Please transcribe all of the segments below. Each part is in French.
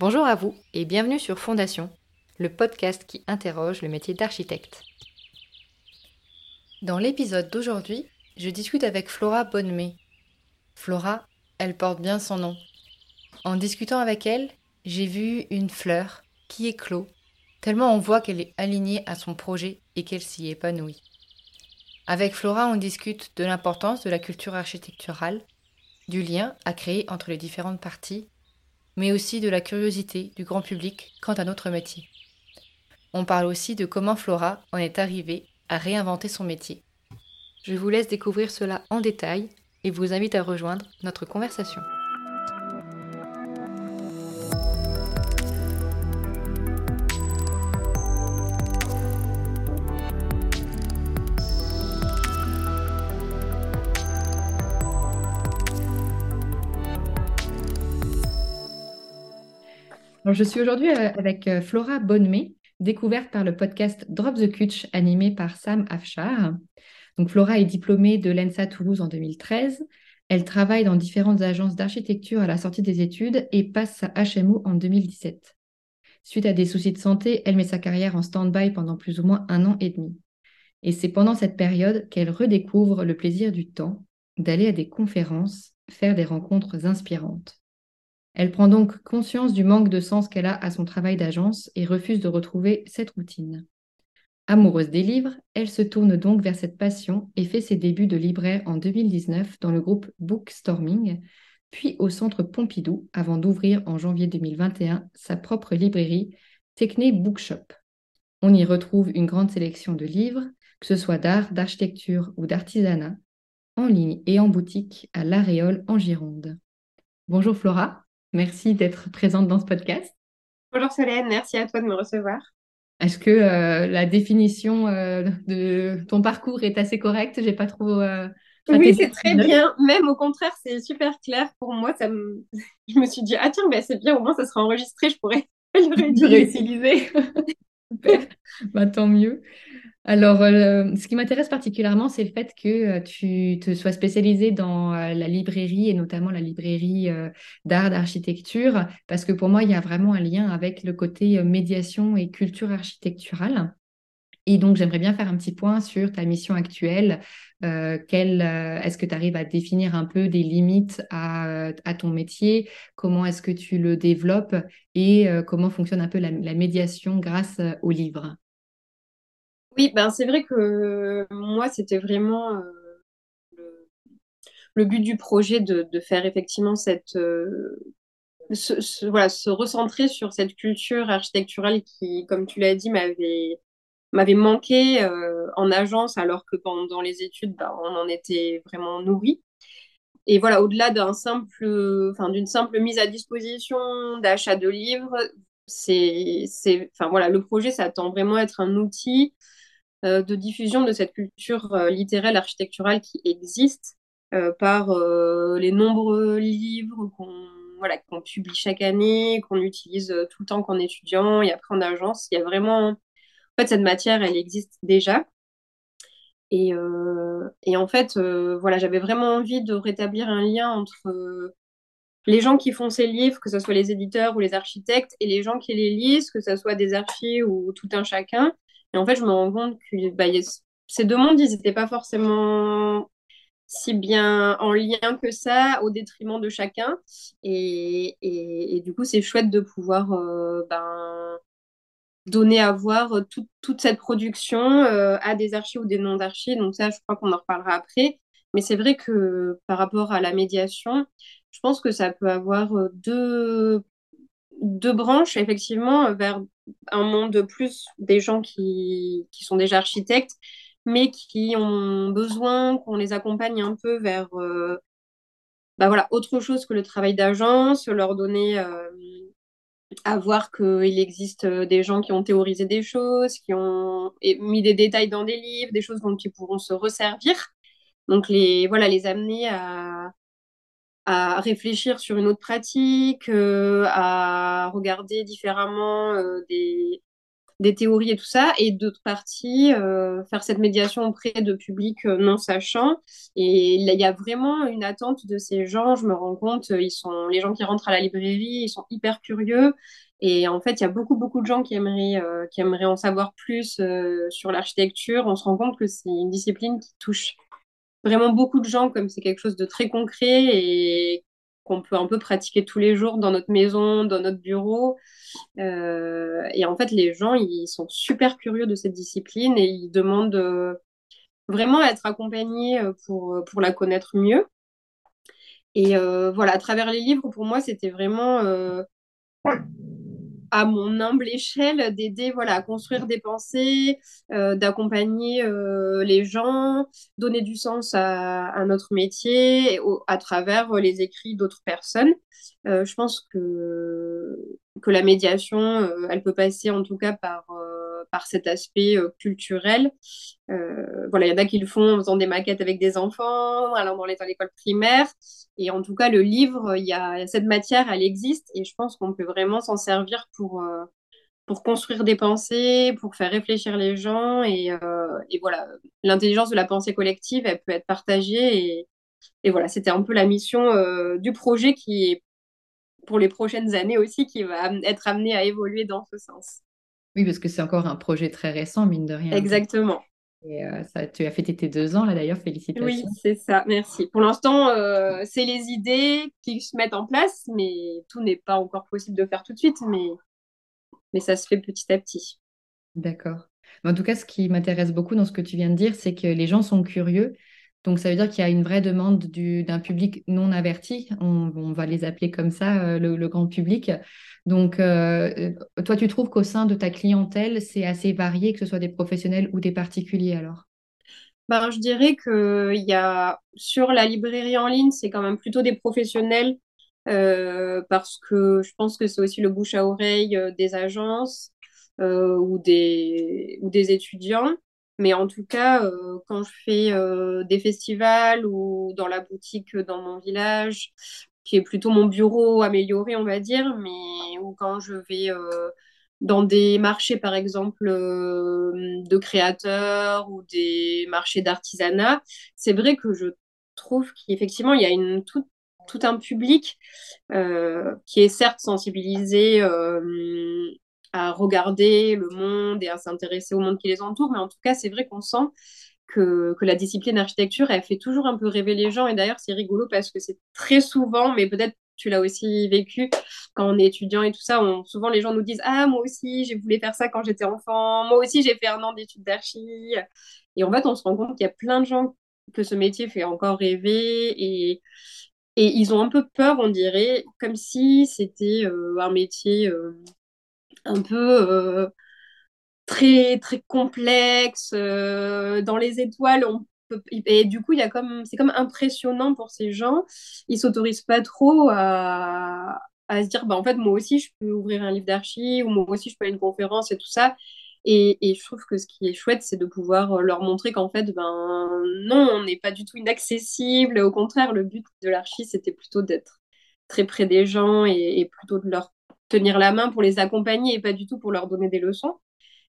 Bonjour à vous et bienvenue sur Fondation, le podcast qui interroge le métier d'architecte. Dans l'épisode d'aujourd'hui, je discute avec Flora Bonnemé. Flora, elle porte bien son nom. En discutant avec elle, j'ai vu une fleur qui éclot, tellement on voit qu'elle est alignée à son projet et qu'elle s'y épanouit. Avec Flora, on discute de l'importance de la culture architecturale, du lien à créer entre les différentes parties mais aussi de la curiosité du grand public quant à notre métier. On parle aussi de comment Flora en est arrivée à réinventer son métier. Je vous laisse découvrir cela en détail et vous invite à rejoindre notre conversation. Je suis aujourd'hui euh, avec euh, Flora Bonnemé, découverte par le podcast Drop the Kutch, animé par Sam Afshar. Donc, Flora est diplômée de l'ENSA Toulouse en 2013. Elle travaille dans différentes agences d'architecture à la sortie des études et passe sa HMO en 2017. Suite à des soucis de santé, elle met sa carrière en stand-by pendant plus ou moins un an et demi. Et c'est pendant cette période qu'elle redécouvre le plaisir du temps, d'aller à des conférences, faire des rencontres inspirantes. Elle prend donc conscience du manque de sens qu'elle a à son travail d'agence et refuse de retrouver cette routine. Amoureuse des livres, elle se tourne donc vers cette passion et fait ses débuts de libraire en 2019 dans le groupe Bookstorming, puis au centre Pompidou avant d'ouvrir en janvier 2021 sa propre librairie Techné Bookshop. On y retrouve une grande sélection de livres, que ce soit d'art, d'architecture ou d'artisanat, en ligne et en boutique à l'Aréole en Gironde. Bonjour Flora. Merci d'être présente dans ce podcast. Bonjour Solène, merci à toi de me recevoir. Est-ce que euh, la définition euh, de ton parcours est assez correcte? J'ai pas trop. Euh, oui, c'est très bien. Même au contraire, c'est super clair pour moi. Ça me... Je me suis dit, ah tiens, bah, c'est bien, au moins ça sera enregistré, je pourrais le réutiliser. Super, bah, tant mieux. Alors, euh, ce qui m'intéresse particulièrement, c'est le fait que euh, tu te sois spécialisé dans euh, la librairie et notamment la librairie d'art, d'architecture, parce que pour moi, il y a vraiment un lien avec le côté médiation et culture architecturale. Et donc, j'aimerais bien faire un petit point sur ta mission actuelle. est-ce que tu arrives à définir un peu des limites à, ton métier? Comment est-ce que tu le développes? Et comment fonctionne un peu la, la médiation grâce au livre? Oui, ben c'est vrai que moi, c'était vraiment euh, le, but du projet de, faire effectivement cette, euh, voilà, se recentrer sur cette culture architecturale qui, comme tu l'as dit, m'avait m'avait manqué euh, en agence, alors que pendant les études, ben, on en était vraiment nourri. Et voilà, au-delà d'un simple, enfin, d'une simple mise à disposition d'achat de livres, c'est, enfin voilà, le projet, ça tend vraiment à être un outil euh, de diffusion de cette culture euh, littéraire architecturale qui existe euh, par les nombreux livres qu'on voilà, publie chaque année, qu'on utilise tout le temps qu'en étudiant et après en agence. Il y a vraiment... En fait, cette matière, elle existe déjà. Et, et en fait, voilà, j'avais vraiment envie de rétablir un lien entre les gens qui font ces livres, que ce soit les éditeurs ou les architectes, et les gens qui les lisent, que ce soit des archives ou tout un chacun, et en fait, je me rends compte que bah, ces deux mondes, ils n'étaient pas forcément si bien en lien que ça, au détriment de chacun. Et, du coup, c'est chouette de pouvoir euh, ben, donner à voir toute cette production euh, à des archives ou des noms d'archives. Donc ça, je crois qu'on en reparlera après. Mais c'est vrai que par rapport à la médiation, je pense que ça peut avoir euh, deux, deux branches, effectivement, vers un monde plus des gens qui, qui sont déjà architectes, mais qui ont besoin qu'on les accompagne un peu vers euh, bah voilà, autre chose que le travail d'agence, leur donner euh, à voir qu'il existe des gens qui ont théorisé des choses, qui ont mis des détails dans des livres, des choses dont ils pourront se resservir. Donc les, voilà, les amener à, à réfléchir sur une autre pratique, euh, à regarder différemment euh, des, théories et tout ça, et d'autre partie, euh, faire cette médiation auprès de publics non sachants. Et il y a vraiment une attente de ces gens, je me rends compte, ils sont, les gens qui rentrent à la librairie, ils sont hyper curieux. Et en fait, il y a beaucoup, beaucoup de gens qui aimeraient, qui aimeraient en savoir plus sur l'architecture. On se rend compte que c'est une discipline qui touche vraiment beaucoup de gens, comme c'est quelque chose de très concret et qu'on peut un peu pratiquer tous les jours dans notre maison, dans notre bureau. Euh, et en fait, les gens, ils sont super curieux de cette discipline et ils demandent euh, vraiment à être accompagnés euh, pour, pour la connaître mieux. Et voilà, à travers les livres, pour moi, c'était vraiment à mon humble échelle, d'aider voilà, à construire des pensées, euh, d'accompagner euh, les gens, donner du sens à, notre métier à travers euh, les écrits d'autres personnes. je pense que, que la médiation, elle peut passer en tout cas par, par cet aspect culturel. voilà, il y en a qui le font en faisant des maquettes avec des enfants, allant dans l'école primaire. Et en tout cas, le livre, il y a cette matière, elle existe, et je pense qu'on peut vraiment s'en servir pour, euh, pour construire des pensées, pour faire réfléchir les gens. Et, euh, voilà, l'intelligence de la pensée collective, elle peut être partagée. Et, voilà, c'était un peu la mission euh, du projet qui est pour les prochaines années aussi, qui va être amené à évoluer dans ce sens. Oui, parce que c'est encore un projet très récent, mine de rien. Exactement. Et euh, ça, tu as fêté tes deux ans là d'ailleurs, félicitations. Oui, c'est ça, merci. Pour l'instant, euh, c'est les idées qui se mettent en place, mais tout n'est pas encore possible de faire tout de suite, mais, mais ça se fait petit à petit. D'accord. En tout cas, ce qui m'intéresse beaucoup dans ce que tu viens de dire, c'est que les gens sont curieux. Donc, ça veut dire qu'il y a une vraie demande d'un public non averti. On, va les appeler comme ça, euh, le, grand public. Donc, euh, toi, tu trouves qu'au sein de ta clientèle, c'est assez varié, que ce soit des professionnels ou des particuliers alors? Ben, Je dirais qu'il y a sur la librairie en ligne, c'est quand même plutôt des professionnels euh, parce que je pense que c'est aussi le bouche à oreille euh, des agences ou, des, ou des étudiants. Mais en tout cas, quand je fais des festivals ou dans la boutique dans mon village, qui est plutôt mon bureau amélioré, on va dire, mais ou quand je vais euh, dans des marchés, par exemple, euh, de créateurs ou des marchés d'artisanat, c'est vrai que je trouve qu'effectivement, il y a une, tout, un public euh, qui est certes sensibilisé à regarder le monde et à s'intéresser au monde qui les entoure, mais en tout cas, c'est vrai qu'on sent que, la discipline architecture, elle fait toujours un peu rêver les gens. Et d'ailleurs, c'est rigolo parce que c'est très souvent, mais peut-être tu l'as aussi vécu quand on est étudiant et tout ça, souvent les gens nous disent Ah, moi aussi, j'ai voulu faire ça quand j'étais enfant. Moi aussi, j'ai fait un an d'études d'archi. Et en fait, on se rend compte qu'il y a plein de gens que ce métier fait encore rêver et, et ils ont un peu peur, on dirait, comme si c'était euh, un métier euh, un peu. Euh, très très complexe euh, dans les étoiles on peut, et du coup il y a comme c'est comme impressionnant pour ces gens ils s'autorisent pas trop à, à se dire bah en fait moi aussi je peux ouvrir un livre d'archi ou moi aussi je peux aller à une conférence et tout ça et, et, je trouve que ce qui est chouette, c'est de pouvoir leur montrer qu'en fait, ben non, on n'est pas du tout inaccessible. Au contraire, le but de l'archi, c'était plutôt d'être très près des gens et, et, plutôt de leur tenir la main pour les accompagner et pas du tout pour leur donner des leçons.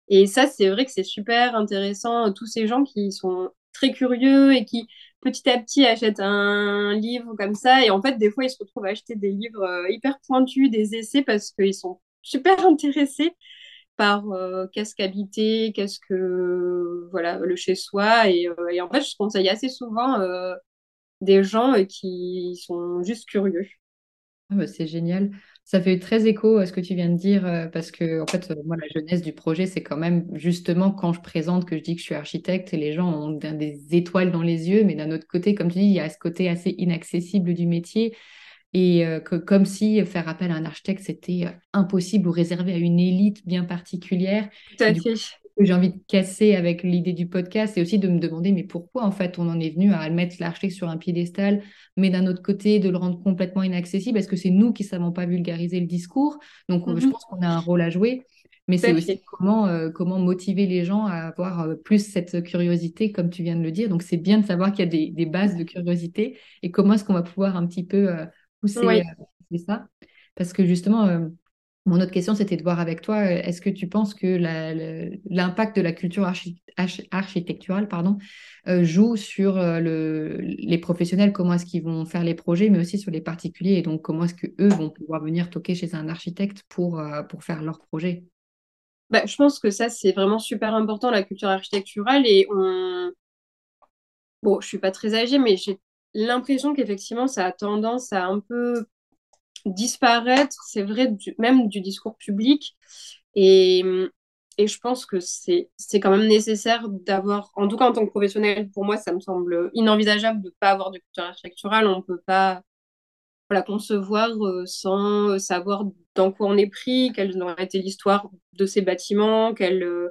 Et ça, c'est vrai que c'est super intéressant. Tous ces gens qui sont très curieux et qui petit à petit achètent un livre comme ça. Et en fait, des fois, ils se retrouvent à acheter des livres euh, hyper pointus, des essais, parce qu'ils sont super intéressés par euh, qu'est-ce qu'habiter, qu'est-ce que voilà le chez soi. Et, euh, et, en fait, je conseille assez souvent des gens qui sont juste curieux. Ah bah, c'est génial. Ça fait très écho à ce que tu viens de dire, euh, parce que en fait, euh, moi, la jeunesse du projet, c'est quand même justement quand je présente que je dis que je suis architecte, et les gens ont des étoiles dans les yeux, mais d'un autre côté, comme tu dis, il y a ce côté assez inaccessible du métier, et euh, que, comme si faire appel à un architecte, c'était impossible ou réservé à une élite bien particulière. Tout à fait que j'ai envie de casser avec l'idée du podcast, c'est aussi de me demander, mais pourquoi en fait on en est venu à mettre l'architecte sur un piédestal, mais d'un autre côté de le rendre complètement inaccessible? Est-ce que c'est nous qui ne savons pas vulgariser le discours? Donc je mhm. pense qu'on a un rôle à jouer, mais c'est aussi comment, euh, comment motiver les gens à avoir euh, plus cette curiosité, comme tu viens de le dire. Donc c'est bien de savoir qu'il y a des, bases de curiosité et comment est-ce qu'on va pouvoir un petit peu euh, pousser, ça? Parce que justement, Mon autre question, c'était de voir avec toi, euh, est-ce que tu penses que l'impact de la culture architecturale pardon, euh, joue sur euh, le, les professionnels, comment est-ce qu'ils vont faire les projets, mais aussi sur les particuliers, et donc comment est-ce qu'eux vont pouvoir venir toquer chez un architecte pour, pour faire leur projet? Bah, Je pense que ça, c'est vraiment super important, la culture architecturale, et on... Bon, je suis pas très âgée, mais j'ai l'impression qu'effectivement, ça a tendance à un peu disparaître, c'est vrai, même du discours public. Et, et je pense que c'est quand même nécessaire d'avoir, en tout cas en tant que professionnel, pour moi, ça me semble inenvisageable de ne pas avoir de culture architecturale. On ne peut pas la concevoir euh, sans euh, savoir dans quoi on est pris, quelle aurait été l'histoire de ces bâtiments, quelle, euh,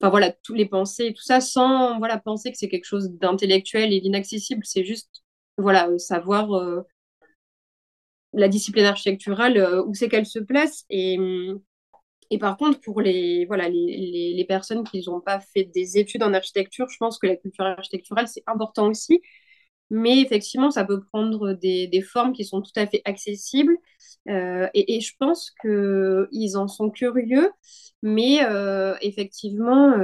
enfin voilà, tous les pensées, tout ça, sans voilà penser que c'est quelque chose d'intellectuel et d'inaccessible. C'est juste voilà savoir la discipline architecturale, euh, où c'est qu'elle se place. Et, et par contre, pour les, voilà, les, les, personnes qui n'ont pas fait des études en architecture, je pense que la culture architecturale, c'est important aussi. Mais effectivement, ça peut prendre des, des formes qui sont tout à fait accessibles. Euh, et, je pense qu'ils en sont curieux. Mais euh, effectivement,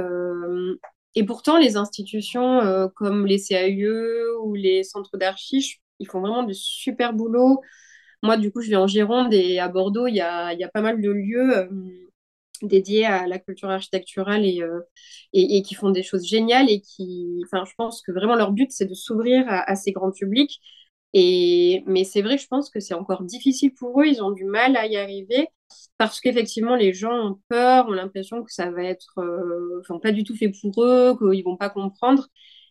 et pourtant, les institutions comme les CAUE ou les centres d'archi, ils font vraiment du super boulot. Moi, du coup, je vais en Gironde et à Bordeaux, il y a, y a pas mal de lieux euh, dédiés à la culture architecturale et, euh, et, qui font des choses géniales et qui, enfin, je pense que vraiment leur but, c'est de s'ouvrir à, ces grands publics. Et, mais c'est vrai, je pense que c'est encore difficile pour eux. Ils ont du mal à y arriver parce qu'effectivement, les gens ont peur, ont l'impression que ça va être, euh, enfin, pas du tout fait pour eux, qu'ils vont pas comprendre.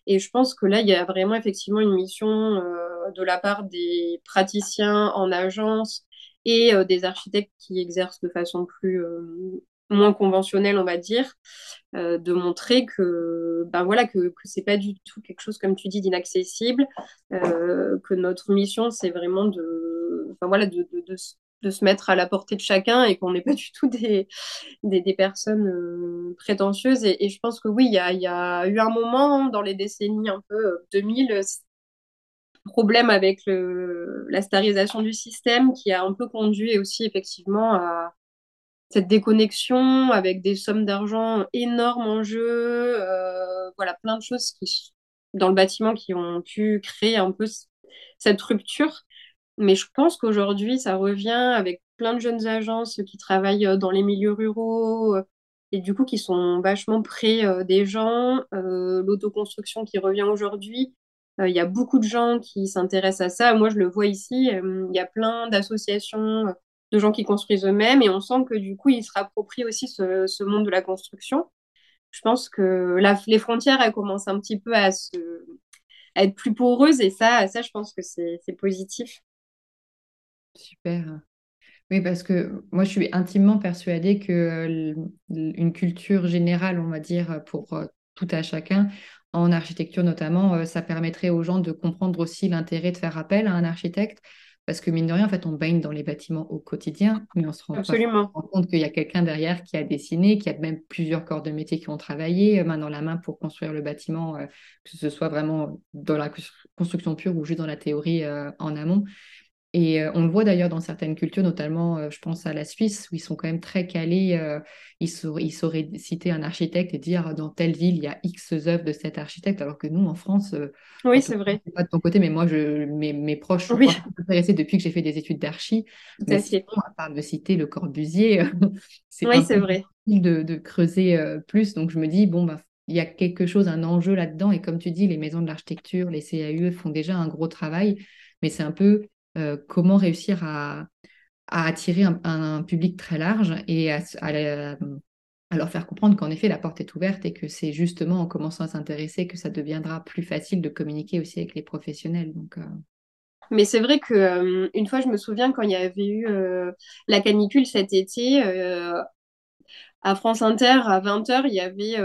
Et je pense que là, il y a vraiment effectivement une mission euh, de la part des praticiens en agence et euh, des architectes qui exercent de façon plus euh, moins conventionnelle, on va dire, de montrer que ben voilà que c'est pas du tout quelque chose comme tu dis d'inaccessible, que notre mission c'est vraiment de, enfin voilà de, de se mettre à la portée de chacun et qu'on n'est pas du tout des, des, personnes euh, prétentieuses. Et, je pense que oui, il y a, y a, eu un moment dans les décennies un peu 2000, euh, problème avec la starisation du système qui a un peu conduit aussi effectivement à cette déconnexion avec des sommes d'argent énormes en jeu, euh, voilà, plein de choses qui, dans le bâtiment qui ont pu créer un peu cette rupture. Mais je pense qu'aujourd'hui, ça revient avec plein de jeunes agences qui travaillent euh, dans les milieux ruraux euh, et du coup qui sont vachement près euh, des gens. L'autoconstruction qui revient aujourd'hui. Il y a beaucoup de gens qui s'intéressent à ça. Moi, je le vois ici. Il y a plein d'associations de gens qui construisent eux-mêmes et on sent que du coup, ils se rapproprient aussi ce, monde de la construction. Je pense que les frontières, elles commencent un petit peu à, à être plus poreuses et ça, ça, je pense que c'est positif. Super. Oui, parce que moi, je suis intimement persuadée que une culture générale, on va dire, pour euh, tout à chacun, en architecture notamment, euh, ça permettrait aux gens de comprendre aussi l'intérêt de faire appel à un architecte. Parce que mine de rien, en fait, on baigne dans les bâtiments au quotidien, mais on se rend, Absolument. compte qu'il y a quelqu'un derrière qui a dessiné, qui a même plusieurs corps de métier qui ont travaillé euh, main dans la main pour construire le bâtiment, que ce soit vraiment dans la construction pure ou juste dans la théorie en amont. Et euh, on le voit d'ailleurs dans certaines cultures, notamment, euh, je pense à la Suisse, où ils sont quand même très calés. Euh, ils, sauraient, ils, sauraient, citer un architecte et dire dans telle ville, il y a X œuvres de cet architecte, alors que nous, en France, oui, c'est vrai. Pas de ton côté, mais moi, je, mes, mes proches sont oui. intéressés depuis que j'ai fait des études d'archi. Mais sinon, à part de citer le Corbusier, c'est oui, c'est vrai. De, de creuser plus. Donc, je me dis, bon, bah, il y a quelque chose, un enjeu là-dedans. Et comme tu dis, les maisons de l'architecture, les CAUE font déjà un gros travail, mais c'est un peu euh, comment réussir à, attirer un, public très large et à, leur faire comprendre qu'en effet, la porte est ouverte et que c'est justement en commençant à s'intéresser que ça deviendra plus facile de communiquer aussi avec les professionnels. Donc, euh. Mais c'est vrai que euh, une fois, je me souviens quand il y avait eu la canicule cet été, à France Inter, à 20h, il y avait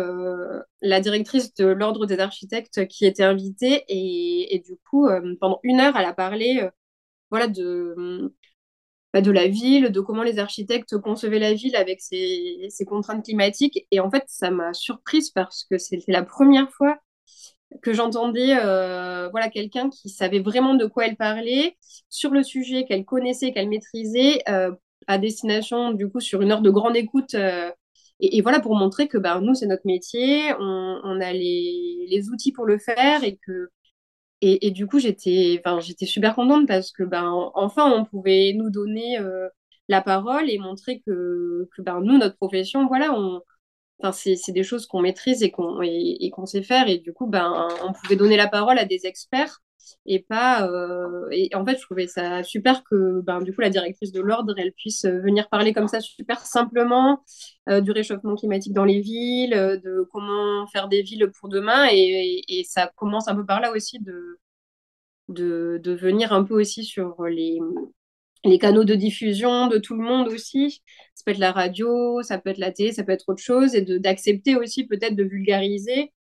la directrice de l'Ordre des architectes qui était invitée. Et, et du coup, pendant une heure, elle a parlé voilà, de, bah, de la ville, de comment les architectes concevaient la ville avec ces, contraintes climatiques. Et en fait, ça m'a surprise parce que c'était la première fois que j'entendais euh, voilà, quelqu'un qui savait vraiment de quoi elle parlait sur le sujet, qu'elle connaissait, qu'elle maîtrisait, euh, à destination, du coup, sur une heure de grande écoute. Et, voilà, pour montrer que ben, nous, c'est notre métier, on, a les, les, outils pour le faire et que. Et, du coup, j'étais j'étais super contente parce que, ben, enfin, on pouvait nous donner la parole et montrer que, que ben, nous, notre profession, voilà, on, Enfin, c'est des choses qu'on maîtrise et qu'on et, qu'on sait faire. Et du coup, ben, on pouvait donner la parole à des experts et pas. Euh, et en fait, je trouvais ça super que ben, du coup, la directrice de l'ordre, elle puisse venir parler comme ça super simplement euh, du réchauffement climatique dans les villes, de comment faire des villes pour demain. Et, et, ça commence un peu par là aussi de, de, de venir un peu aussi sur les, les canaux de diffusion de tout le monde aussi. Ça peut être la radio, ça peut être la télé, ça peut être autre chose, et d'accepter aussi peut-être de vulgariser euh,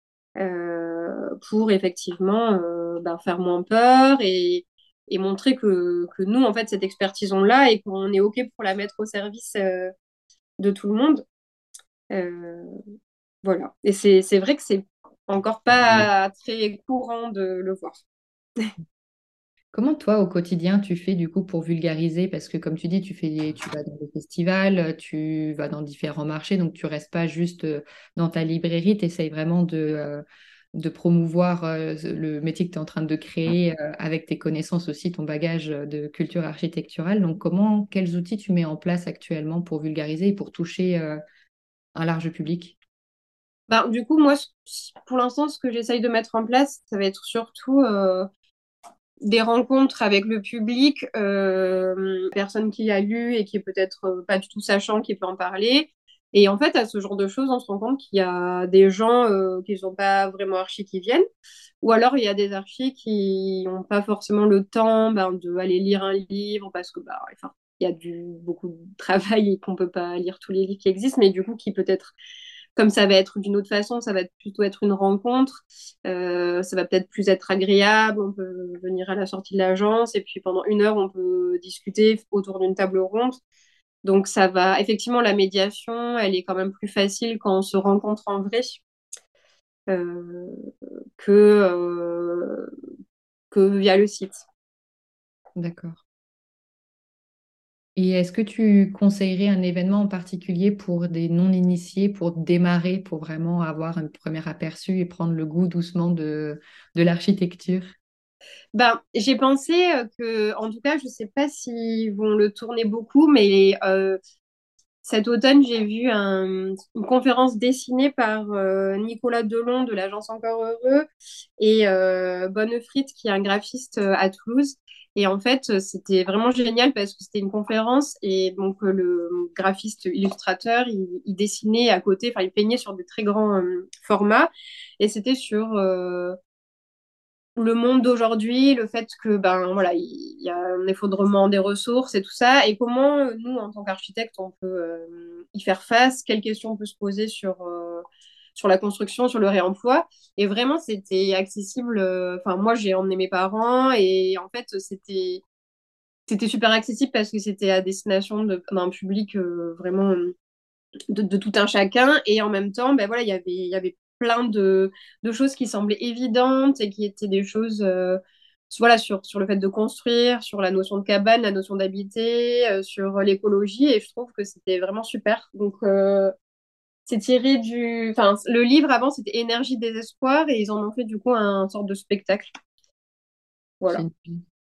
pour effectivement euh, ben, faire moins peur et, et montrer que, que, nous, en fait, cette expertise, on l'a et qu'on est OK pour la mettre au service euh, de tout le monde. voilà. Et c'est vrai que c'est encore pas très courant de le voir. Comment toi, au quotidien, tu fais du coup pour vulgariser? Parce que comme tu dis, tu, fais, tu vas dans des festivals, tu vas dans différents marchés, donc tu restes pas juste euh, dans ta librairie, tu essayes vraiment de, euh, promouvoir euh, le métier que tu es en train de créer avec tes connaissances aussi, ton bagage de culture architecturale. Donc comment, quels outils tu mets en place actuellement pour vulgariser et pour toucher un large public? Ben, du coup, moi, pour l'instant, ce que j'essaye de mettre en place, ça va être surtout des rencontres avec le public, euh, personne qui a lu et qui est peut-être euh, pas du tout sachant, qui peut en parler. Et en fait, à ce genre de choses, on se rend compte qu'il y a des gens euh, qui ne sont pas vraiment archis qui viennent, ou alors il y a des archis qui n'ont pas forcément le temps ben, d'aller lire un livre parce que bah, enfin, il y a du, beaucoup de travail et qu'on ne peut pas lire tous les livres qui existent, mais du coup qui peut-être comme ça va être d'une autre façon, ça va plutôt être une rencontre, euh, ça va peut-être plus être agréable, on peut venir à la sortie de l'agence et puis pendant une heure, on peut discuter autour d'une table ronde. Donc ça va, effectivement, la médiation, elle est quand même plus facile quand on se rencontre en vrai euh, que, euh, que via le site. D'accord. Et est-ce que tu conseillerais un événement en particulier pour des non-initiés, pour démarrer, pour vraiment avoir un premier aperçu et prendre le goût doucement de, de l'architecture? Ben, j'ai pensé euh, que, en tout cas, je ne sais pas s'ils vont le tourner beaucoup, mais euh, cet automne, j'ai vu une conférence dessinée par euh, Nicolas Delon de l'agence Encore Heureux et Bonnefrit, qui est un graphiste à Toulouse. Et en fait, euh, c'était vraiment génial parce que c'était une conférence et donc euh, le graphiste illustrateur, il, dessinait à côté, enfin il peignait sur des très grands euh, formats. Et c'était sur le monde d'aujourd'hui, le fait que ben voilà, il y, a un effondrement des ressources et tout ça. Et comment nous en tant qu'architectes on peut y faire face, quelles questions on peut se poser sur sur la construction, sur le réemploi. Et vraiment, c'était accessible. Euh, enfin, moi, j'ai emmené mes parents et en fait, c'était c'était super accessible parce que c'était à destination d'un public euh, vraiment de, tout un chacun. Et en même temps, ben voilà, y il y avait plein de, de, choses qui semblaient évidentes et qui étaient des choses euh, voilà, sur, sur le fait de construire, sur la notion de cabane, la notion d'habiter, sur l'écologie. Et je trouve que c'était vraiment super. Donc, c'est tiré du. Enfin, le livre avant, c'était Énergie désespoir et ils en ont fait du coup un sorte de spectacle. Voilà. C'est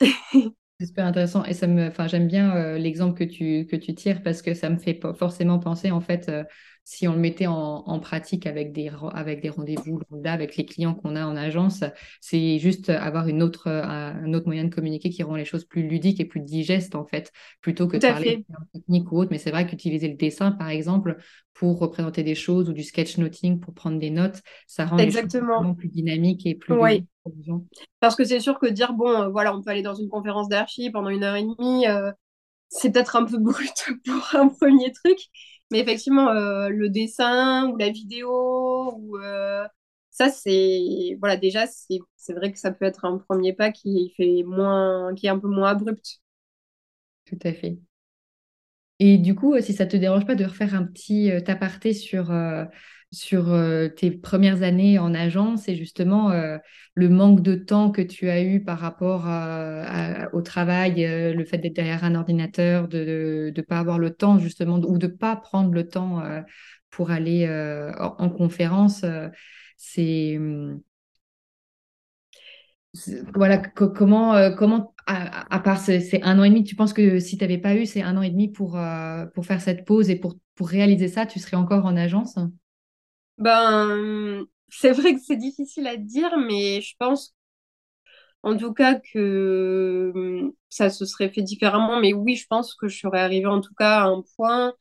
super intéressant et ça me, enfin, j'aime bien euh, l'exemple que tu, que tu tires parce que ça me fait forcément penser en fait euh, si on le mettait en, pratique avec des, avec des rendez-vous avec les clients qu'on a en agence, c'est juste avoir une autre, un autre moyen de communiquer qui rend les choses plus ludiques et plus digestes, en fait, plutôt que de parler de technique ou autre. Mais c'est vrai qu'utiliser le dessin, par exemple, pour représenter des choses ou du sketchnoting pour prendre des notes, ça rend Exactement. les choses plus dynamiques et plus oui. Parce que c'est sûr que dire, bon, euh, voilà, on peut aller dans une conférence d'archi pendant une heure et demie, euh, c'est peut-être un peu brut pour un premier truc. Mais effectivement, euh, le dessin ou la vidéo, ou, euh, ça, c'est. Voilà, déjà, c'est vrai que ça peut être un premier pas qui, moins, qui est un peu moins abrupt. Tout à fait. Et du coup, si ça ne te dérange pas de refaire un petit aparté sur sur euh, tes premières années en agence et justement euh, le manque de temps que tu as eu par rapport au travail, euh, le fait d'être derrière un ordinateur, de ne pas avoir le temps justement ou de ne pas prendre le temps pour aller en, conférence. c'est voilà, comment, comment à, part c'est un an et demi, tu penses que si tu n'avais pas eu ces un an et demi pour, pour faire cette pause et pour, pour réaliser ça, tu serais encore en agence? Ben, c'est vrai que c'est difficile à dire, mais je pense en tout cas que hum, ça se serait fait différemment. Mais oui, je pense que je serais arrivée en tout cas à un point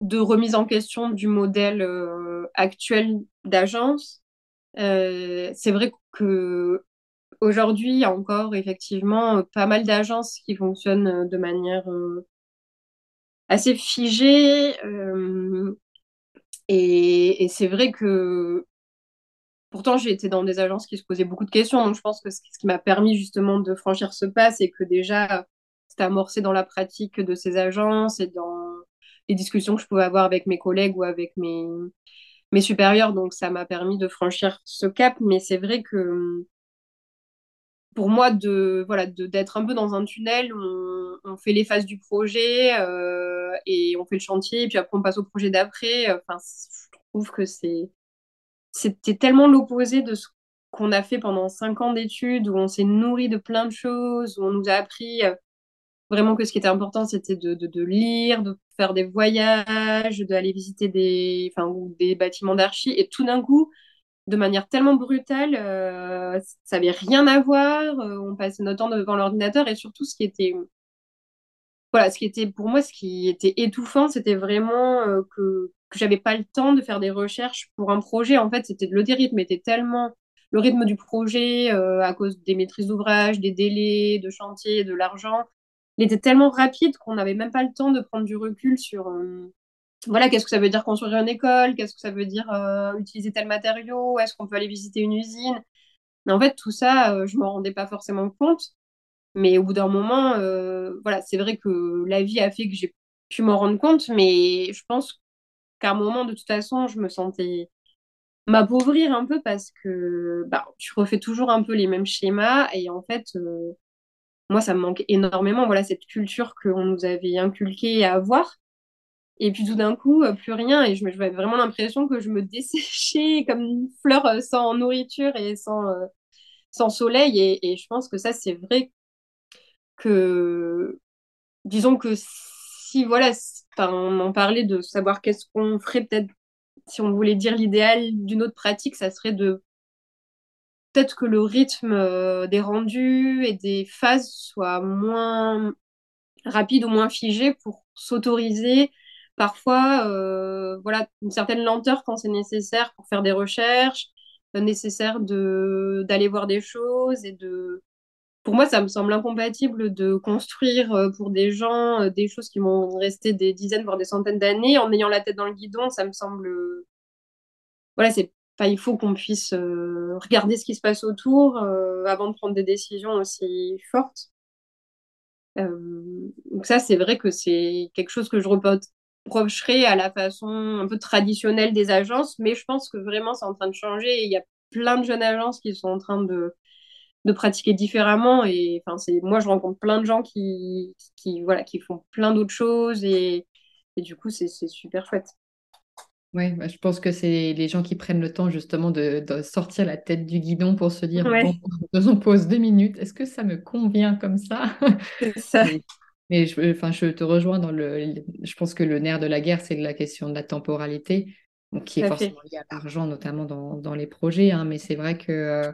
de remise en question du modèle euh, actuel d'agence. Euh, c'est vrai que aujourd'hui, il y a encore effectivement pas mal d'agences qui fonctionnent de manière euh, assez figée. Et, c'est vrai que pourtant j'ai été dans des agences qui se posaient beaucoup de questions. Donc je pense que ce qui m'a permis justement de franchir ce pas, c'est que déjà c'était amorcé dans la pratique de ces agences et dans les discussions que je pouvais avoir avec mes collègues ou avec mes, mes supérieurs. Donc ça m'a permis de franchir ce cap. Mais c'est vrai que pour moi de voilà d'être un peu dans un tunnel où on, fait les phases du projet euh, et on fait le chantier et puis après on passe au projet d'après. Enfin je trouve que c'est c'était tellement l'opposé de ce qu'on a fait pendant cinq ans d'études où on s'est nourri de plein de choses où on nous a appris euh, vraiment que ce qui était important c'était de, de, lire de faire des voyages d'aller visiter des enfin des bâtiments d'archi et tout d'un coup de manière tellement brutale. Euh, ça n'avait rien à voir. Euh, on passait notre temps devant l'ordinateur et surtout ce qui était, voilà, ce qui était pour moi, ce qui était étouffant, c'était vraiment euh, que j'avais pas le temps de faire des recherches pour un projet. En fait, c'était le rythme était tellement le rythme du projet à cause des maîtrises d'ouvrage, des délais de chantier, de l'argent. Il était tellement rapide qu'on n'avait même pas le temps de prendre du recul sur voilà, qu'est-ce que ça veut dire construire une école, qu'est-ce que ça veut dire euh, utiliser tel matériau, est-ce qu'on peut aller visiter une usine? En fait, tout ça, euh, je ne m'en rendais pas forcément compte. Mais au bout d'un moment, euh, voilà, c'est vrai que la vie a fait que j'ai pu m'en rendre compte, mais je pense qu'à un moment, de toute façon, je me sentais m'appauvrir un peu parce que bah, je refais toujours un peu les mêmes schémas et en fait, moi, ça me manque énormément, voilà, cette culture qu'on nous avait inculquée à avoir. Et puis tout d'un coup, euh, plus rien. Et je j'avais vraiment l'impression que je me desséchais comme une fleur euh, sans nourriture et sans, euh, sans soleil. Et, et, je pense que ça, c'est vrai que, disons que si, voilà, on en parlait de savoir qu'est-ce qu'on ferait peut-être, si on voulait dire l'idéal d'une autre pratique, ça serait de peut-être que le rythme des rendus et des phases soit moins rapide ou moins figé pour s'autoriser parfois euh, voilà, une certaine lenteur quand c'est nécessaire pour faire des recherches, euh, nécessaire de, d'aller voir des choses et de... Pour moi, ça me semble incompatible de construire euh, pour des gens des choses qui vont rester des dizaines, voire des centaines d'années en ayant la tête dans le guidon. Ça me semble... Voilà, c'est Enfin, il faut qu'on puisse regarder ce qui se passe autour avant de prendre des décisions aussi fortes. donc ça, c'est vrai que c'est quelque chose que je repose reprocherais à la façon un peu traditionnelle des agences, mais je pense que vraiment c'est en train de changer et il y a plein de jeunes agences qui sont en train de, de pratiquer différemment et enfin c'est moi je rencontre plein de gens qui, qui voilà qui font plein d'autres choses et, et du coup c'est super chouette. Oui, bah, je pense que c'est les gens qui prennent le temps justement de, de, sortir la tête du guidon pour se dire bon, faisons pause deux minutes, est-ce que ça me convient comme ça, ça. Mais je, enfin, je te rejoins dans le. Je pense que le nerf de la guerre, c'est la question de la temporalité, donc, qui est forcément liée à l'argent, notamment dans, dans, les projets. Hein, mais c'est vrai que euh,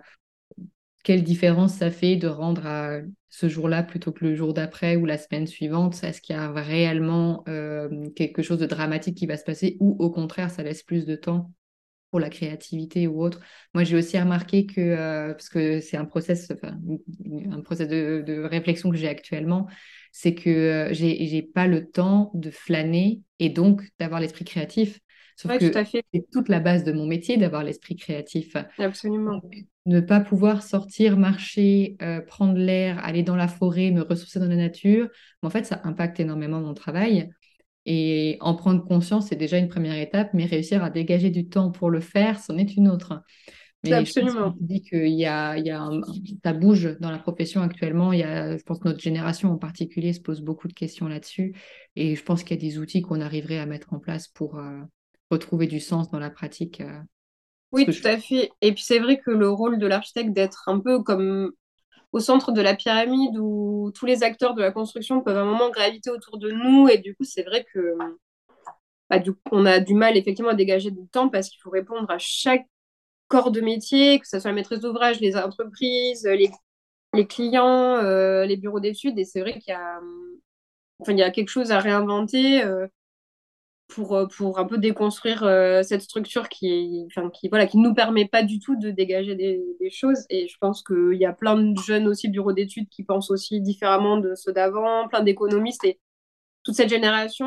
quelle différence ça fait de rendre à ce jour-là plutôt que le jour d'après ou la semaine suivante? Est-ce qu'il y a réellement euh, quelque chose de dramatique qui va se passer ou au contraire, ça laisse plus de temps pour la créativité ou autre? Moi, j'ai aussi remarqué que, euh, parce que c'est un process, enfin, un process de, de réflexion que j'ai actuellement, c'est que euh, j'ai j'ai pas le temps de flâner et donc d'avoir l'esprit créatif. Sauf que c'est toute la base de mon métier d'avoir l'esprit créatif. Absolument. ne pas pouvoir sortir, marcher, euh, prendre l'air, aller dans la forêt, me ressourcer dans la nature, en fait, ça impacte énormément mon travail. Et en prendre conscience, c'est déjà une première étape, mais réussir à dégager du temps pour le faire, c'en est une autre. Mais Absolument. je dis qu'il y a, il y a ça bouge dans la profession actuellement. Il y a, je pense que notre génération en particulier se pose beaucoup de questions là-dessus. Et je pense qu'il y a des outils qu'on arriverait à mettre en place pour euh, retrouver du sens dans la pratique. Euh, oui, tout à fait. Et puis c'est vrai que le rôle de l'architecte d'être un peu comme au centre de la pyramide où tous les acteurs de la construction peuvent à un moment graviter autour de nous. Et du coup, c'est vrai que bah, on a du mal effectivement à dégager du temps parce qu'il faut répondre à chaque corps de métier, que ce soit la maîtrise d'ouvrage, les entreprises, les, les clients, euh, les bureaux d'études. Et c'est vrai qu'il y a, enfin, il y a quelque chose à réinventer. Euh, pour, euh, pour un peu déconstruire cette structure qui, enfin, qui, voilà, qui nous permet pas du tout de dégager des, des choses. Et je pense qu'il y a plein de jeunes aussi bureaux d'études qui pensent aussi différemment de ceux d'avant, plein d'économistes. Et toute cette génération,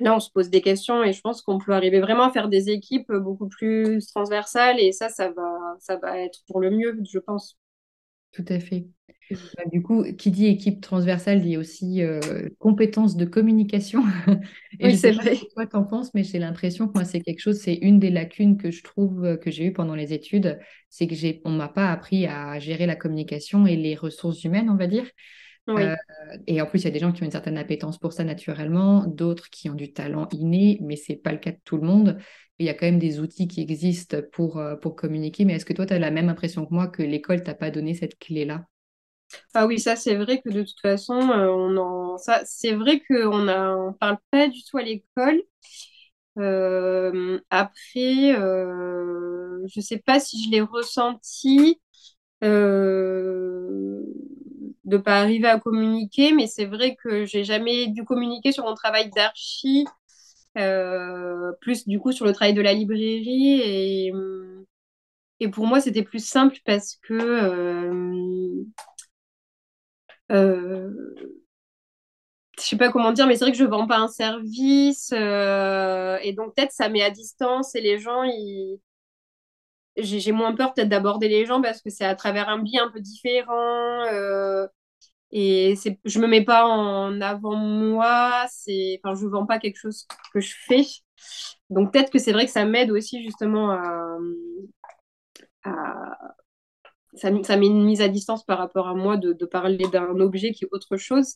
là, on se pose des questions et je pense qu'on peut arriver vraiment à faire des équipes beaucoup plus transversales. Et ça, ça va, ça va être pour le mieux, je pense. Tout à fait. Bah, du coup, qui dit équipe transversale dit aussi euh, compétences de communication. Et oui, c'est vrai. Ce que toi, t'en penses, mais j'ai l'impression que moi, c'est quelque chose, c'est une des lacunes que je trouve euh, que j'ai eues pendant les études, c'est que j'ai, on m'a pas appris à gérer la communication et les ressources humaines, on va dire. Euh, et en plus, il y a des gens qui ont une certaine appétence pour ça naturellement, d'autres qui ont du talent inné, mais c'est pas le cas de tout le monde. Il y a quand même des outils qui existent pour, pour communiquer. Mais est-ce que toi, tu as la même impression que moi que l'école t'a pas donné cette clé-là? Ah oui, ça c'est vrai que de toute façon, euh, on en... ça, c'est vrai qu'on a... on parle pas du tout à l'école. Euh, après, euh, je sais pas si je l'ai ressenti euh, de pas arriver à communiquer, mais c'est vrai que j'ai jamais dû communiquer sur mon travail d'archi, plus du coup sur le travail de la librairie et et pour moi, c'était plus simple parce que euh, je sais pas comment dire, mais c'est vrai que je vends pas un service euh, et donc peut-être ça met à distance et les gens, ils... j'ai moins peur peut-être d'aborder les gens parce que c'est à travers un biais un peu différent euh, et je me mets pas en avant moi, c'est, enfin, je vends pas quelque chose que je fais. Donc peut-être que c'est vrai que ça m'aide aussi justement à, à, ça, met une mise à distance par rapport à moi de, parler d'un objet qui est autre chose.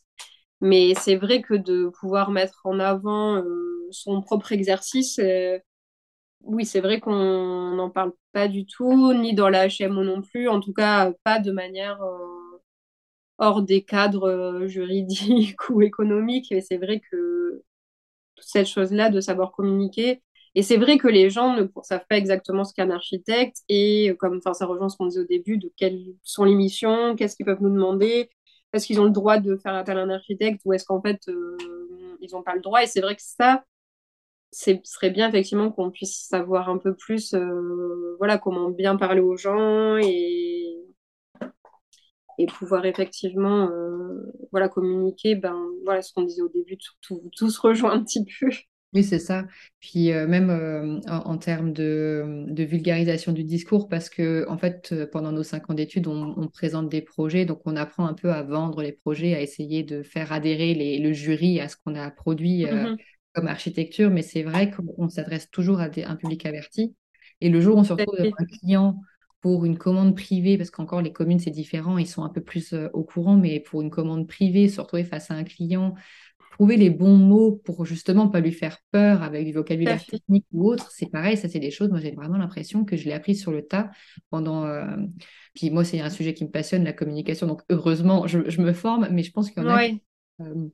Mais c'est vrai que de pouvoir mettre en avant euh, son propre exercice, euh, oui, c'est vrai qu'on n'en parle pas du tout, ni dans la HMO non plus, en tout cas pas de manière euh, hors des cadres juridiques ou économiques. Et c'est vrai que toute cette chose-là de savoir communiquer, et c'est vrai que les gens ne savent pas exactement ce qu'est un architecte et comme enfin ça rejoint ce qu'on disait au début de quelles sont les missions, qu'est-ce qu'ils peuvent nous demander, est-ce qu'ils ont le droit de faire appel à un architecte ou est-ce qu'en fait euh, ils n'ont pas le droit? Et c'est vrai que ça ce serait bien effectivement qu'on puisse savoir un peu plus euh, voilà comment bien parler aux gens et et pouvoir effectivement euh, voilà communiquer ben voilà ce qu'on disait au début tout, tout se rejoint un petit peu oui, c'est ça. Puis euh, même euh, en, termes de, vulgarisation du discours, parce que en fait, pendant nos cinq ans d'études, on, présente des projets, donc on apprend un peu à vendre les projets, à essayer de faire adhérer le jury à ce qu'on a produit mm-hmm. comme architecture. Mais c'est vrai qu'on s'adresse toujours à un public averti. Et le jour où on se retrouve avec un client pour une commande privée, parce qu'encore les communes c'est différent, ils sont un peu plus au courant, mais pour une commande privée, se retrouver face à un client trouver les bons mots pour justement pas lui faire peur avec du vocabulaire technique ou autre, c'est pareil, ça c'est des choses, moi j'ai vraiment l'impression que je l'ai appris sur le tas pendant... Euh, puis moi c'est un sujet qui me passionne, la communication, donc heureusement je, me forme, mais je pense qu'il y en a euh,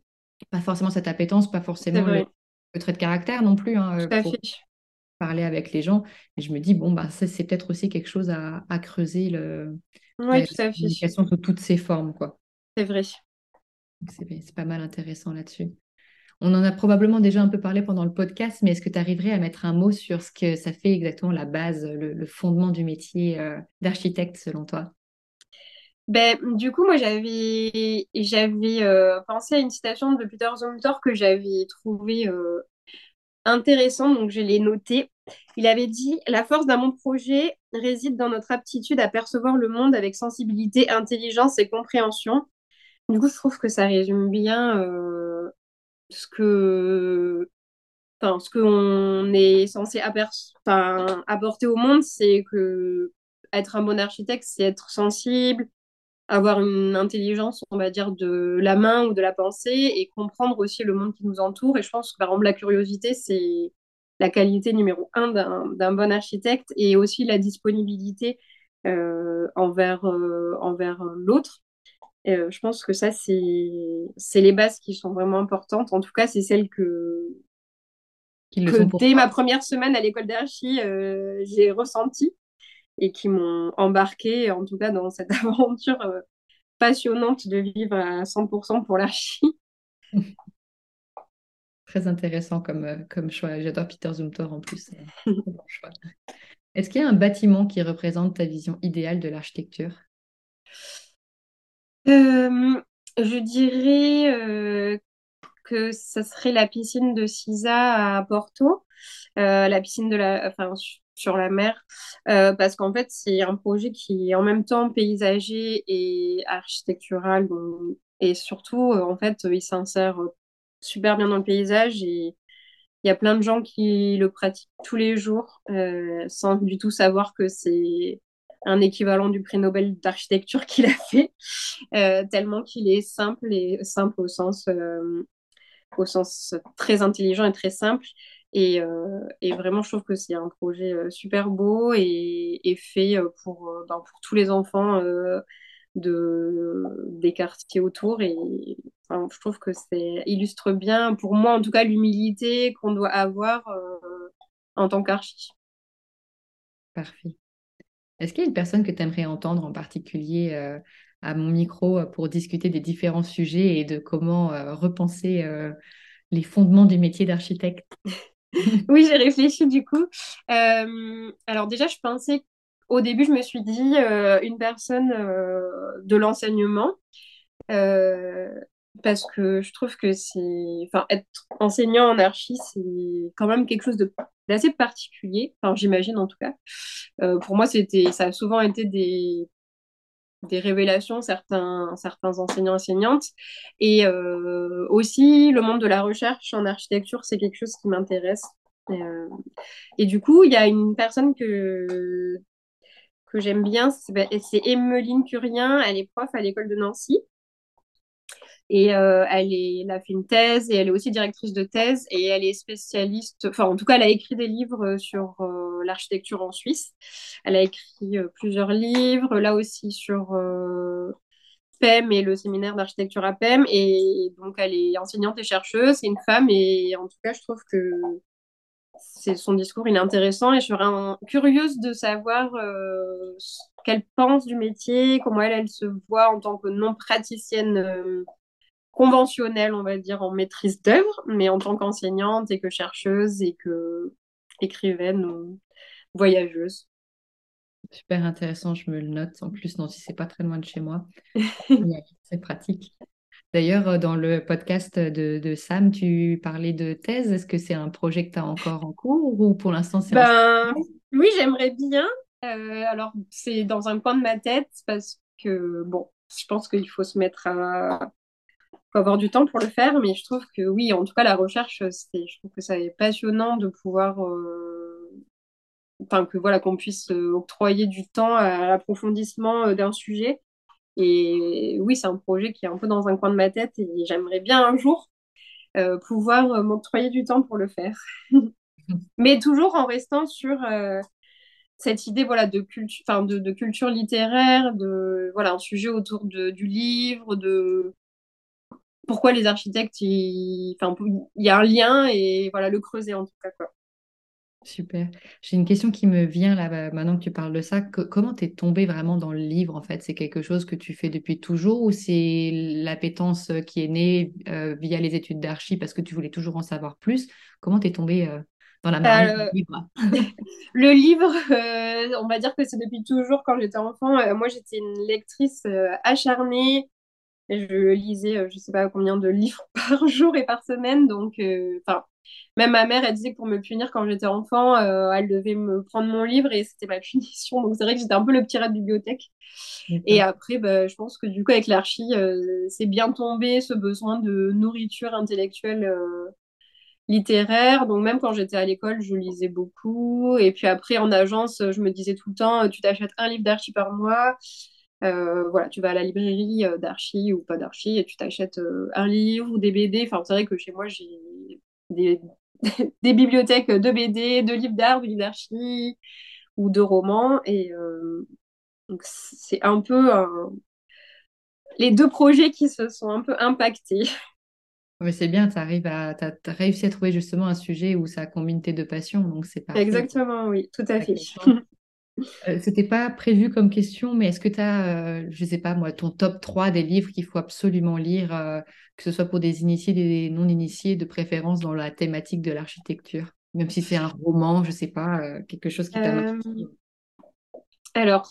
pas forcément cette appétence, pas forcément le, trait de caractère non plus hein, pour parler avec les gens. Et je me dis, bon, bah, ça c'est peut-être aussi quelque chose à, creuser, le, la, communication sous toutes ses formes. quoi. C'est vrai. C'est pas mal intéressant là-dessus. On en a probablement déjà un peu parlé pendant le podcast, mais est-ce que tu arriverais à mettre un mot sur ce que ça fait exactement la base, le, fondement du métier euh, d'architecte selon toi? Ben, du coup, moi, j'avais j'avais euh, pensé à une citation de Peter Zumthor que j'avais trouvée euh, intéressante, donc je l'ai notée. Il avait dit La force d'un bon projet réside dans notre aptitude à percevoir le monde avec sensibilité, intelligence et compréhension. Du coup, je trouve que ça résume bien euh, ce que enfin, ce qu'on est censé apporter au monde, c'est que être un bon architecte, c'est être sensible, avoir une intelligence, on va dire, de la main ou de la pensée et comprendre aussi le monde qui nous entoure. Et je pense que, par exemple, la curiosité, c'est la qualité numéro un d'un bon architecte et aussi la disponibilité euh, envers, euh, envers l'autre. Euh, je pense que ça, c'est les bases qui sont vraiment importantes. En tout cas, c'est celles que, que dès ma première semaine à l'école d'archi, j'ai ressenti et qui m'ont embarqué, en tout cas, dans cette aventure passionnante de vivre à 100% pour l'archi. Très intéressant comme, comme choix. J'adore Peter Zumthor en plus. Est-ce qu'il y a un bâtiment qui représente ta vision idéale de l'architecture? Euh, Je dirais euh, que ça serait la piscine de Sisa à Porto, euh, la piscine de la, enfin, sur la mer, parce qu'en fait, c'est un projet qui est en même temps paysager et architectural. et surtout, en fait, il s'insère super bien dans le paysage et il y a plein de gens qui le pratiquent tous les jours sans du tout savoir que c'est un équivalent du prix Nobel d'architecture qu'il a fait, euh, tellement qu'il est simple et simple euh, au sens très intelligent et très simple. Et, euh, et vraiment, je trouve que c'est un projet super beau et, fait pour, ben, pour tous les enfants de, des quartiers autour. Et je trouve que c'est illustre bien, pour moi en tout cas, l'humilité qu'on doit avoir en tant qu'archi. Parfait. Est-ce qu'il y a une personne que tu aimerais entendre en particulier euh, à mon micro euh, pour discuter des différents sujets et de comment euh, repenser les fondements du métier d'architecte? Oui, j'ai réfléchi du coup. alors déjà, je pensais, au début, je me suis dit une personne de l'enseignement parce que je trouve que c'est, enfin, être enseignant en archi, c'est quand même quelque chose d'assez particulier. Enfin, j'imagine en tout cas. Euh, pour moi, c'était, ça a souvent été des, des révélations, certains, certains enseignants enseignantes, et euh, aussi le monde de la recherche en architecture, c'est quelque chose qui m'intéresse. Et, euh, du coup, il y a une personne que que j'aime bien, c'est Emmeline Curien, elle est prof à l'école de Nancy. Et euh, elle, a fait une thèse et elle est aussi directrice de thèse et elle est spécialiste, enfin en tout cas elle a écrit des livres euh, sur euh, l'architecture en Suisse. Elle a écrit plusieurs livres, là aussi sur PEM et le séminaire d'architecture à PEM. Et donc elle est enseignante et chercheuse, c'est une femme et en tout cas je trouve que son discours il est intéressant et je serais curieuse de savoir qu'elle pense du métier, comment elle, se voit en tant que non praticienne conventionnelle, on va dire, en maîtrise d'œuvre, mais en tant qu'enseignante et que chercheuse et que écrivaine ou voyageuse. Super intéressant, je me le note. En plus, non, si c'est pas très loin de chez moi, c'est pratique. D'ailleurs, euh, dans le podcast de, Sam, tu parlais de thèse. Est-ce que c'est un projet que tu as encore en cours ou pour l'instant c'est ben, Oui, j'aimerais bien. Euh, alors, c'est dans un coin de ma tête parce que, bon, je pense qu'il faut se mettre à, avoir du temps pour le faire, mais je trouve que oui, en tout cas, la recherche, je trouve que ça est passionnant de pouvoir, euh, enfin, que voilà, qu'on puisse euh, octroyer du temps à l'approfondissement euh, d'un sujet. Et oui, c'est un projet qui est un peu dans un coin de ma tête et j'aimerais bien un jour pouvoir m'octroyer du temps pour le faire. mais toujours en restant sur cette idée voilà de culture de, de, culture littéraire de voilà un sujet autour de, du livre de pourquoi les architectes, il... Enfin, il y a un lien et voilà, le creuser en tout cas. Quoi. Super. J'ai une question qui me vient là bah, maintenant que tu parles de ça. comment tu es tombée vraiment dans le livre en fait? C'est quelque chose que tu fais depuis toujours ou c'est l'appétence qui est née euh, via les études d'archi parce que tu voulais toujours en savoir plus? Comment tu es tombée euh, dans la marée du livre? Le livre, euh, on va dire que c'est depuis toujours quand j'étais enfant. moi j'étais une lectrice acharnée je lisais, je sais pas combien de livres par jour et par semaine. Donc, enfin, même ma mère, elle disait que pour me punir quand j'étais enfant, elle devait me prendre mon livre et c'était ma punition. Donc, c'est vrai que j'étais un peu le petit rat de bibliothèque. Et après, bah, je pense que du coup, avec l'archi, c'est bien tombé ce besoin de nourriture intellectuelle littéraire. Donc même quand j'étais à l'école, je lisais beaucoup. Et puis après, en agence, je me disais tout le temps, tu t'achètes un livre d'archi par mois. Euh, voilà, tu vas à la librairie euh, d'archi ou pas d'archi et tu t'achètes euh, un livre ou des BD. Enfin, c'est vrai que chez moi, j'ai des, des, bibliothèques de BD, de livres d'art, de livres d'archi ou de romans. Et donc, c'est un peu les deux projets qui se sont un peu impactés. Mais c'est bien, tu arrives à, as, réussi à trouver justement un sujet où ça combine tes deux passions, donc c'est parfait. Exactement, oui, tout à fait. Euh, C'était pas prévu comme question, mais est-ce que tu as, euh, je sais pas moi, ton top 3 des livres qu'il faut absolument lire, euh, que ce soit pour des initiés, des non-initiés, de préférence dans la thématique de l'architecture? Même si c'est un roman, je sais pas, euh, quelque chose qui t'a marqué. Alors,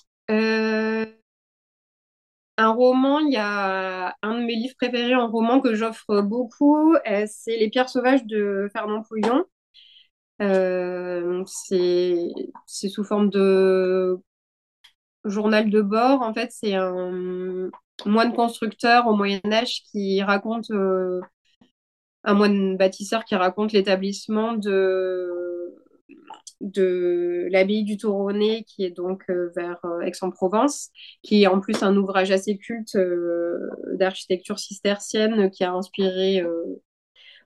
un roman, il y a un de mes livres préférés en roman que j'offre beaucoup, euh, c'est Les pierres sauvages de Fernand Pouillon. Euh, c'est sous forme de journal de bord. En fait, c'est un moine constructeur au Moyen Âge qui raconte, euh, un moine bâtisseur qui raconte l'établissement de l'abbaye du Touronnet, qui est donc euh, vers Aix-en-Provence, qui est en plus un ouvrage assez culte d'architecture cistercienne qui a inspiré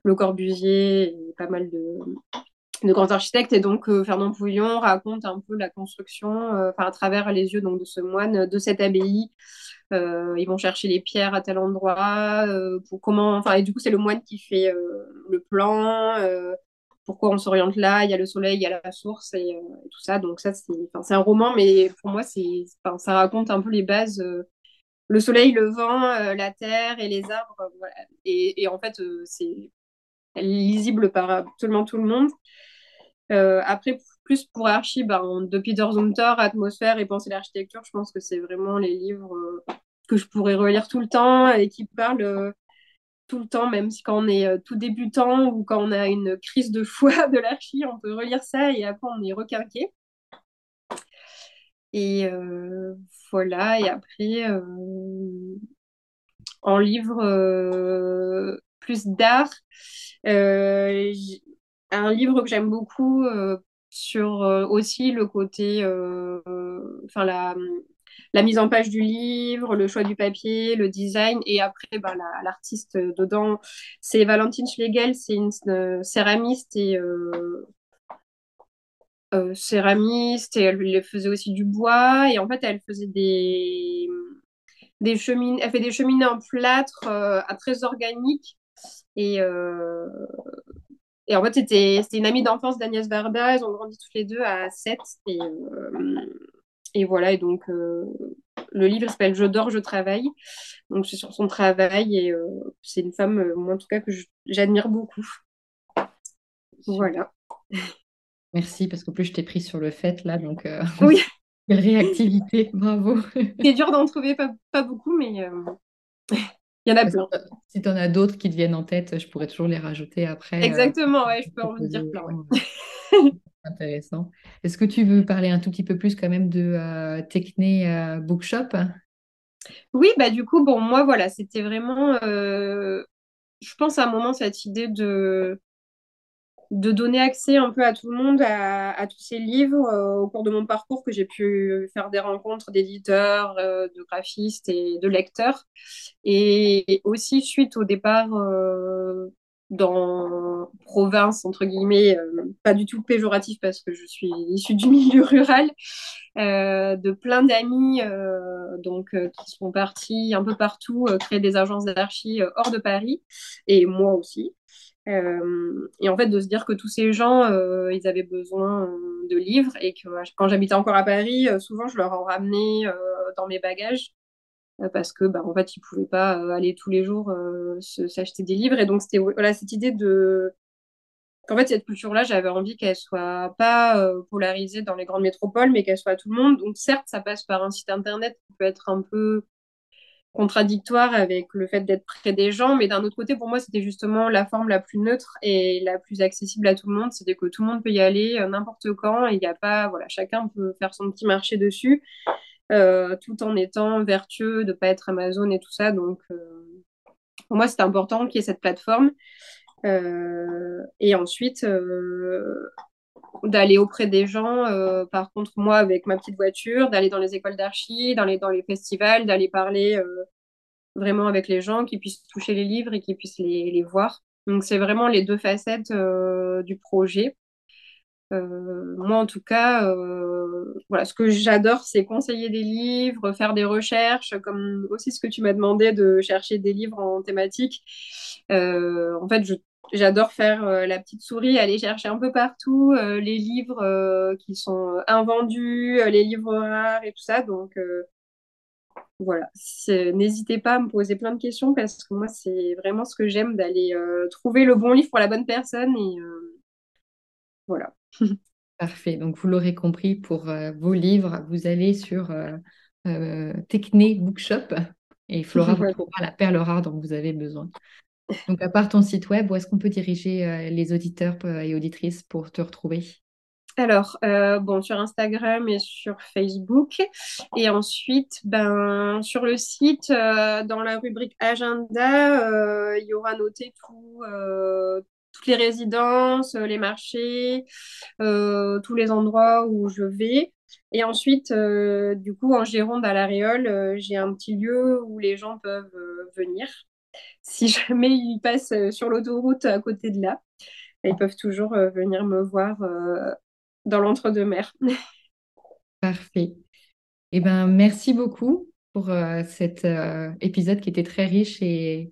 Le Corbusier et pas mal de, de grands architectes. Et donc, Fernand Pouillon raconte un peu la construction, enfin, à travers les yeux donc, de ce moine, de cette abbaye. ils vont chercher les pierres à tel endroit, pour comment, enfin, et du coup, c'est le moine qui fait le plan, pourquoi on s'oriente là, il y a le soleil, il y a la source et, euh, tout ça. Donc ça, c'est un roman, mais pour moi, c'est ça raconte un peu les bases. Euh, le soleil, le vent, euh, la terre et les arbres. Voilà. Et, et, en fait, c'est lisible par absolument tout le monde. Après, plus pour Archie, ben, de Peter Zumthor, Atmosphère et Penser l'architecture, je pense que c'est vraiment les livres que je pourrais relire tout le temps et qui parlent tout le temps, même si quand on est euh, tout débutant ou quand on a une crise de foi de l'archi, on peut relire ça et après on est requinqué. Et euh, voilà, et après, euh, en livre plus d'art, un livre que j'aime beaucoup sur aussi le côté, enfin la mise en page du livre, le choix du papier, le design. Et après, bah, l'artiste dedans, c'est Valentine Schlegel, c'est une euh, céramiste et euh, euh, céramiste et elle, faisait aussi du bois. Et en fait, elle faisait des, des cheminées, elle fait des cheminées en plâtre très organiques. Et, et en fait, c'était une amie d'enfance d'Agnès Varda. Elles ont grandi toutes les deux à 7. Et, et voilà, et donc euh, le livre s'appelle Je dors, je travaille. Donc c'est sur son travail et euh, c'est une femme, euh, moi en tout cas, que j'admire beaucoup. Voilà. Merci, parce qu'en plus je t'ai pris sur le fait là, donc oui. quelle réactivité, bravo. C'est dur d'en trouver pas, pas beaucoup, mais il y en a plein. Si tu en as d'autres qui te viennent en tête, je pourrais toujours les rajouter après. Exactement, ouais, je peux en dire plein. Intéressant. Est-ce que tu veux parler un tout petit peu plus quand même de euh, euh Bookshop? Oui, bah du coup, bon, moi, voilà, c'était vraiment, euh, je pense à un moment, cette idée de, de donner accès un peu à tout le monde à, tous ces livres euh, au cours de mon parcours, que j'ai pu faire des rencontres d'éditeurs, de graphistes et de lecteurs. Et aussi suite au départ dans province, entre guillemets, euh, pas du tout péjoratif parce que je suis issue du milieu rural, euh, de plein d'amis euh, donc qui sont partis un peu partout créer des agences d'archi hors de Paris et moi aussi. Et en fait, de se dire que tous ces gens, ils avaient besoin de livres et que quand j'habitais encore à Paris, souvent je leur en ramenais dans mes bagages euh, parce que bah, en fait ils pouvaient pas euh, aller tous les jours euh, s'acheter des livres. Et donc c'était voilà cette idée de qu'en fait cette culture là j'avais envie qu'elle soit pas polarisée dans les grandes métropoles mais qu'elle soit à tout le monde. Donc certes ça passe par un site internet qui peut être un peu contradictoire avec le fait d'être près des gens, mais d'un autre côté, pour moi, c'était justement la forme la plus neutre et la plus accessible à tout le monde. C'était que tout le monde peut y aller euh, n'importe quand et il n'y a pas, voilà, chacun peut faire son petit marché dessus, euh, tout en étant vertueux, de pas être Amazon et tout ça. Donc, euh, pour moi, c'était important qu'il y ait cette plateforme. et ensuite, d'aller auprès des gens, par contre, moi, avec ma petite voiture, d'aller dans les écoles d'archi, dans les, dans les festivals, d'aller parler vraiment avec les gens, qui puissent toucher les livres et qui puissent les, les voir. Donc, c'est vraiment les deux facettes du projet. moi, en tout cas, voilà, ce que j'adore, c'est conseiller des livres, faire des recherches, comme aussi ce que tu m'as demandé de chercher des livres en thématique. en fait, je J'adore faire euh, la petite souris, aller chercher un peu partout euh, les livres euh, qui sont invendus, les livres rares et tout ça. Donc voilà, n'hésitez pas à me poser plein de questions parce que moi, c'est vraiment ce que j'aime d'aller trouver le bon livre pour la bonne personne. Et voilà. Parfait. Donc, vous l'aurez compris, pour vos livres, vous allez sur Techné Bookshop et Flora vous trouvera la perle rare dont vous avez besoin. Donc, à part ton site web, où est-ce qu'on peut diriger euh, les auditeurs euh, et auditrices pour te retrouver? Alors, euh, bon, sur Instagram et sur Facebook. Et ensuite, ben, sur le site, dans la rubrique agenda, il y aura noté tout, toutes les résidences, les marchés, tous les endroits où je vais. Et ensuite, du coup, en Gironde, à La Réole, j'ai un petit lieu où les gens peuvent venir si jamais ils passent euh, sur l'autoroute à côté de là, ils peuvent toujours euh, venir me voir euh, dans l'entre-deux-mer. Parfait. Eh ben, merci beaucoup pour cet épisode qui était très riche et,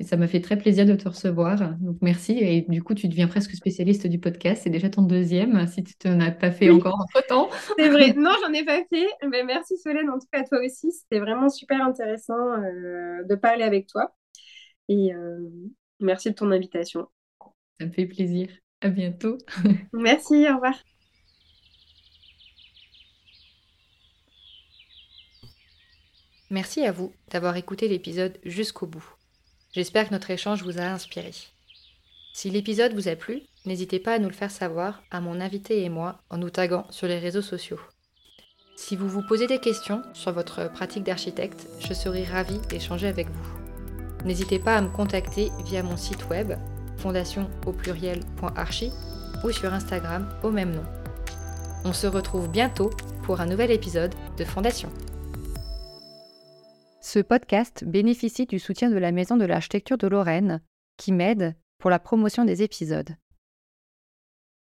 ça m'a fait très plaisir de te recevoir. Donc merci. Et du coup, tu deviens presque spécialiste du podcast. C'est déjà ton deuxième, si tu n'en as pas fait encore entre-temps. C'est vrai. Non, j'en ai pas fait. Mais merci Solène, en tout cas toi aussi. C'était vraiment super intéressant de parler avec toi. Et euh, merci de ton invitation. Ça me fait plaisir. À bientôt. merci, au revoir. Merci à vous d'avoir écouté l'épisode jusqu'au bout. J'espère que notre échange vous a inspiré. Si l'épisode vous a plu, n'hésitez pas à nous le faire savoir à mon invité et moi en nous taguant sur les réseaux sociaux. Si vous vous posez des questions sur votre pratique d'architecte, je serai ravie d'échanger avec vous. N'hésitez pas à me contacter via mon site web fondation ou sur Instagram au même nom. On se retrouve bientôt pour un nouvel épisode de Fondation. Ce podcast bénéficie du soutien de la Maison de l'Architecture de Lorraine qui m'aide pour la promotion des épisodes.